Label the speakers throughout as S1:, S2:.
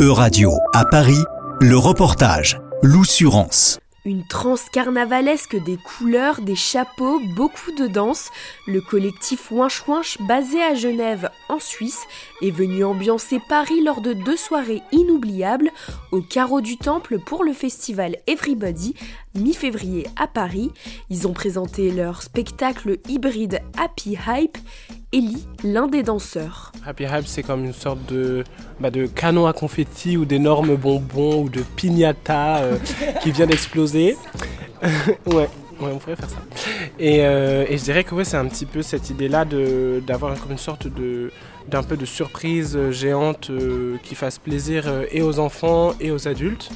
S1: E-Radio, à Paris, le reportage, l'oussurance.
S2: Une transe carnavalesque des couleurs, des chapeaux, beaucoup de danse. Le collectif Winch Winch, basé à Genève, en Suisse, est venu ambiancer Paris lors de deux soirées inoubliables au carreau du Temple pour le festival Everybody, mi-février à Paris. Ils ont présenté leur spectacle hybride Happy Hype. Ellie, l'un des danseurs.
S3: Happy Hype, c'est comme une sorte de, bah, de canon à confetti ou d'énormes bonbons ou de piñata euh, qui vient d'exploser. ouais. Ouais, on pourrait faire ça. Et, euh, et je dirais que ouais, c'est un petit peu cette idée-là d'avoir comme une sorte de d'un peu de surprise euh, géante qui fasse plaisir et aux enfants et aux adultes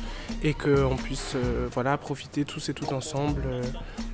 S3: et qu'on puisse voilà profiter tous et toutes ensemble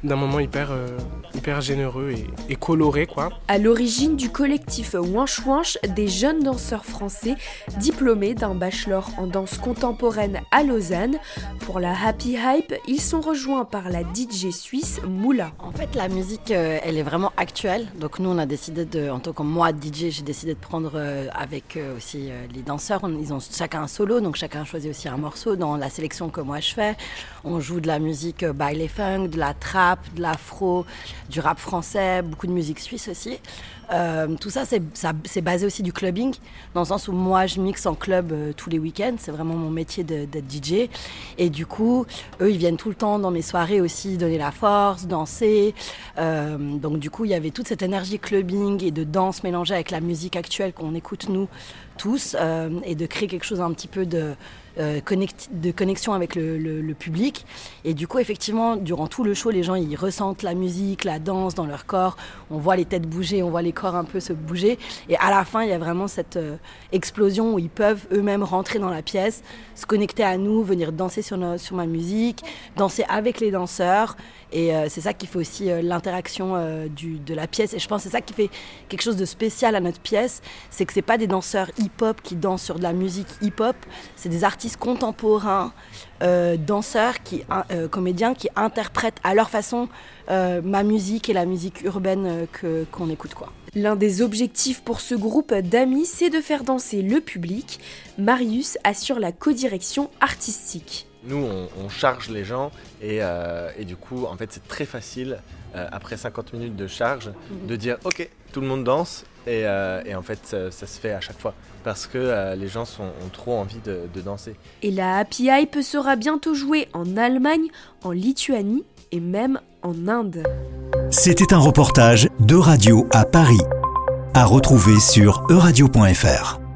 S3: d'un moment hyper, euh, hyper généreux et, coloré. Quoi.
S2: À l'origine du collectif Wanch Wanch, des jeunes danseurs français diplômés d'un bachelor en danse contemporaine à Lausanne. Pour la Happy Hype, ils sont rejoints par la DJ suisse Moula.
S4: En fait, la musique, euh, elle est vraiment actuelle. Donc nous, on a décidé de, en tant que moi, DJ, j'ai décidé de prendre euh, avec aussi les danseurs. Ils ont chacun un solo, donc chacun choisit aussi un morceau dans la sélection que moi je fais. On joue de la musique baile funk, de la trap de l'afro, du rap français, beaucoup de musique suisse aussi. Euh, tout ça, c'est basé aussi du clubbing, dans le sens où moi, je mixe en club euh, tous les week-ends. C'est vraiment mon métier d'être DJ. Et du coup, eux, ils viennent tout le temps dans mes soirées aussi donner la force, danser. Euh, donc, du coup, il y avait toute cette énergie clubbing et de danse mélangée avec la musique actuelle qu'on écoute nous tous, et de créer quelque chose un petit peu de euh, de connexion avec le, public. Et du coup, effectivement, durant tout le show, les gens ils ressentent la musique, la danse dans leur corps. On voit les têtes bouger, on voit les corps un peu se bouger. Et à la fin, il y a vraiment cette euh, explosion où ils peuvent eux-mêmes rentrer dans la pièce, se connecter à nous, venir danser sur, sur ma musique, danser avec les danseurs. Et euh, c'est ça qui fait aussi l'interaction de la pièce. Et je pense que c'est ça qui fait quelque chose de spécial à notre pièce, c'est que c'est pas des danseurs hip-hop qui dansent sur de la musique hip-hop, c'est des artistes contemporains, euh, danseurs, qui, euh, comédiens qui interprètent à leur façon euh, ma musique et la musique urbaine qu'on écoute. quoi.
S2: L'un des objectifs pour ce groupe d'amis, c'est de faire danser le public. Marius assure la codirection artistique.
S5: Nous, on, charge les gens et, et, du coup, en fait, c'est très facile, après 50 minutes de charge, de dire Ok, tout le monde danse et, et en fait, ça, ça, se fait à chaque fois parce que euh, les gens ont trop envie de, de danser.
S2: Et la Happy Hype sera bientôt jouée en Allemagne, en Lituanie et même en Inde.
S1: C'était un reportage de Radio à Paris, à retrouver sur euradio.fr.